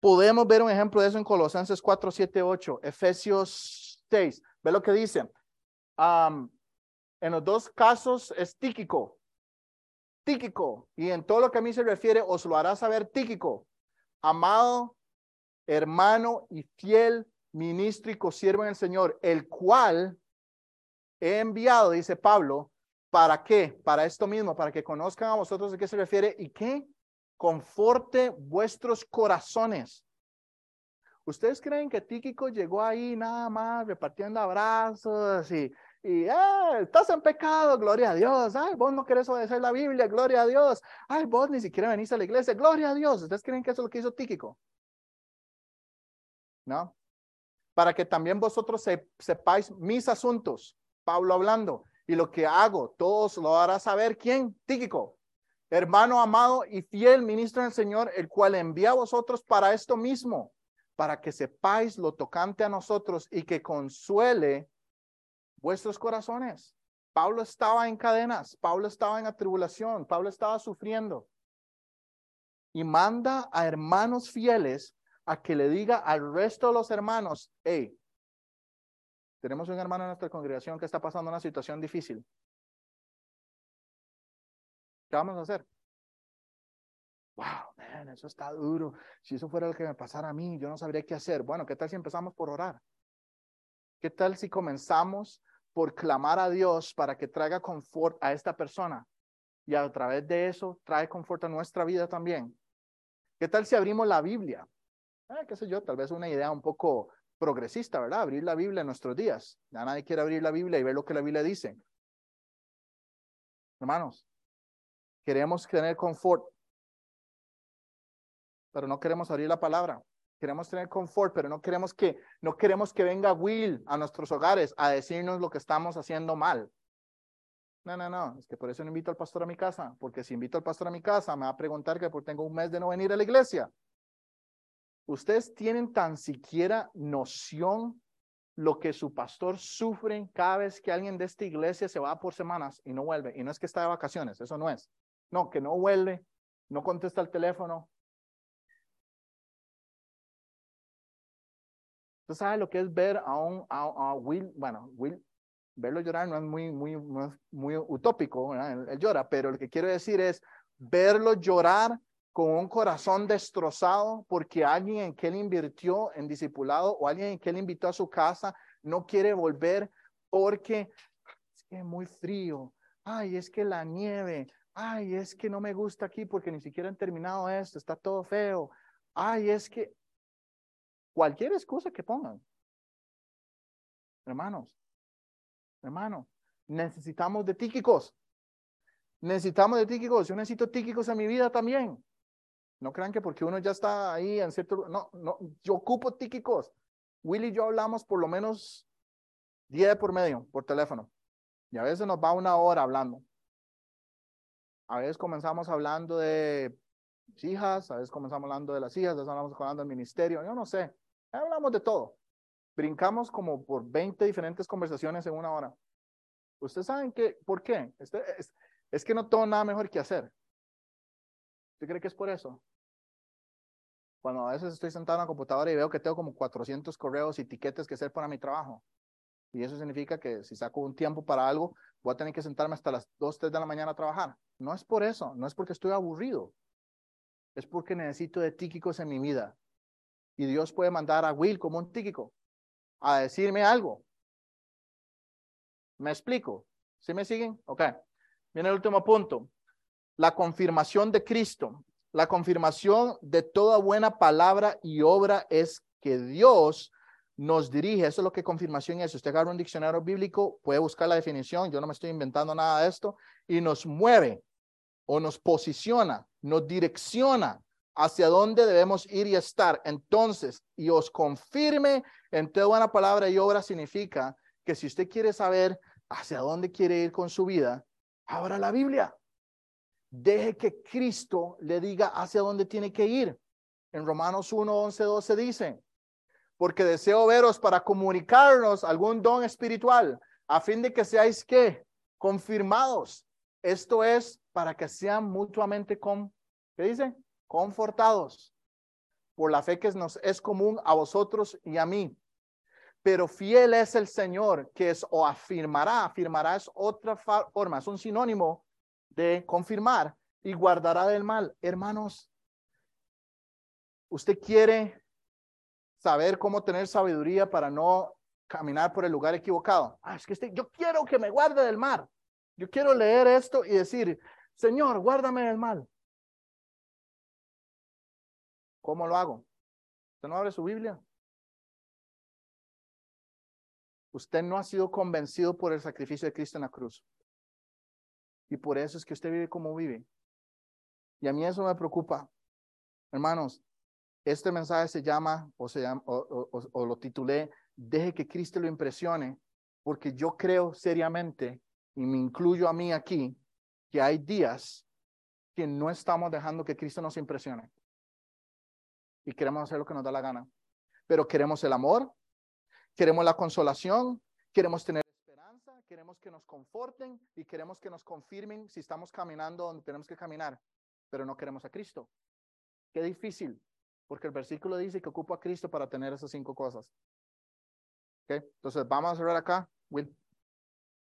Podemos ver un ejemplo de eso en Colosenses 4, 7, 8, Efesios 6. Ve lo que dice. en los dos casos es tíquico. Tíquico. Y en todo lo que a mí se refiere, os lo hará saber tíquico. Amado, hermano y fiel ministro y consiervo en el Señor, el cual he enviado, dice Pablo, ¿para qué? Para esto mismo, para que conozcan a vosotros de qué se refiere y que conforte vuestros corazones. ¿Ustedes creen que Tíquico llegó ahí nada más repartiendo abrazos y, y estás en pecado, gloria a Dios. Ay, vos no querés obedecer la Biblia, gloria a Dios. Ay, vos ni siquiera venís a la iglesia, gloria a Dios. ¿Ustedes creen que eso es lo que hizo Tíquico? ¿No? Para que también vosotros sepáis mis asuntos. Pablo hablando. Y lo que hago, todos lo hará saber quién, Tíquico. Hermano amado y fiel ministro del Señor, el cual envía a vosotros para esto mismo para que sepáis lo tocante a nosotros y que consuele vuestros corazones. Pablo estaba en cadenas, Pablo estaba en atribulación, Pablo estaba sufriendo. Y manda a hermanos fieles a que le diga al resto de los hermanos, hey, tenemos un hermano en nuestra congregación que está pasando una situación difícil. ¿Qué vamos a hacer? wow, man, eso está duro. Si eso fuera lo que me pasara a mí, yo no sabría qué hacer. Bueno, ¿qué tal si empezamos por orar? ¿Qué tal si comenzamos por clamar a Dios para que traiga confort a esta persona? Y a través de eso trae confort a nuestra vida también. ¿Qué tal si abrimos la Biblia? Ah, qué sé yo, tal vez una idea un poco progresista, ¿verdad? Abrir la Biblia en nuestros días. Ya nadie quiere abrir la Biblia y ver lo que la Biblia dice. Hermanos, queremos tener confort pero no queremos abrir la palabra. Queremos tener confort, pero no queremos que no queremos que venga Will a nuestros hogares a decirnos lo que estamos haciendo mal. No, no, no, es que por eso no invito al pastor a mi casa, porque si invito al pastor a mi casa me va a preguntar que por tengo un mes de no venir a la iglesia. Ustedes tienen tan siquiera noción lo que su pastor sufre cada vez que alguien de esta iglesia se va por semanas y no vuelve. Y no es que está de vacaciones, eso no es. No, que no vuelve, no contesta el teléfono, Tú sabes lo que es ver a un Will, bueno, Will, verlo llorar no es muy, muy, muy, utópico, Él, llora, pero lo que quiero decir es verlo llorar con un corazón destrozado porque alguien en que él invirtió en discipulado o alguien en que él invitó a su casa no quiere volver porque es que es muy frío, ay, es que la nieve, ay, es que no me gusta aquí porque ni siquiera han terminado esto, está todo feo, ay, es que Cualquier excusa que pongan. Hermanos, hermanos, necesitamos de tíquicos. Necesitamos de tíquicos. Yo necesito tíquicos en mi vida también. No crean que porque uno ya está ahí en cierto... No, no, yo ocupo tíquicos. Willy y yo hablamos por lo menos día por medio por teléfono. Y a veces nos va una hora hablando. A veces comenzamos hablando de hijas, a veces comenzamos hablando de las hijas, a veces hablamos hablando del ministerio, yo no sé. Hablamos de todo. Brincamos como por 20 diferentes conversaciones en una hora. Ustedes saben que, ¿por qué? Este, es, es que no tengo nada mejor que hacer. ¿Usted cree que es por eso? Cuando a veces estoy sentado en la computadora y veo que tengo como 400 correos y tiquetes que hacer para mi trabajo. Y eso significa que si saco un tiempo para algo, voy a tener que sentarme hasta las 2, 3 de la mañana a trabajar. No es por eso, no es porque estoy aburrido. Es porque necesito de tíquicos en mi vida. Y Dios puede mandar a Will como un tíquico a decirme algo. ¿Me explico? ¿Sí me siguen? Ok. Viene el último punto. La confirmación de Cristo. La confirmación de toda buena palabra y obra es que Dios nos dirige. Eso es lo que confirmación es. Usted agarra un diccionario bíblico, puede buscar la definición. Yo no me estoy inventando nada de esto. Y nos mueve o nos posiciona, nos direcciona hacia dónde debemos ir y estar. Entonces, y os confirme en toda buena palabra y obra significa que si usted quiere saber hacia dónde quiere ir con su vida, abra la Biblia. Deje que Cristo le diga hacia dónde tiene que ir. En Romanos 1, 11, 12 dice, porque deseo veros para comunicarnos algún don espiritual, a fin de que seáis que confirmados. Esto es para que sean mutuamente con, ¿qué dice? confortados por la fe que nos es común a vosotros y a mí. Pero fiel es el Señor que es o afirmará, afirmará es otra forma, es un sinónimo de confirmar y guardará del mal. Hermanos, usted quiere saber cómo tener sabiduría para no caminar por el lugar equivocado. Ah, es que este, yo quiero que me guarde del mar. Yo quiero leer esto y decir, Señor, guárdame del mal. ¿Cómo lo hago? ¿Usted no abre su Biblia? Usted no ha sido convencido por el sacrificio de Cristo en la cruz. Y por eso es que usted vive como vive. Y a mí eso me preocupa. Hermanos, este mensaje se llama, o, se llama, o, lo titulé, Deje que Cristo lo impresione, porque yo creo seriamente, y me incluyo a mí aquí, que hay días que no estamos dejando que Cristo nos impresione. Y queremos hacer lo que nos da la gana. Pero queremos el amor, queremos la consolación, queremos tener esperanza, queremos que nos conforten y queremos que nos confirmen si estamos caminando donde tenemos que caminar, pero no queremos a Cristo. Qué difícil, porque el versículo dice que ocupo a Cristo para tener esas cinco cosas. ¿Okay? Entonces, vamos a cerrar acá, Will.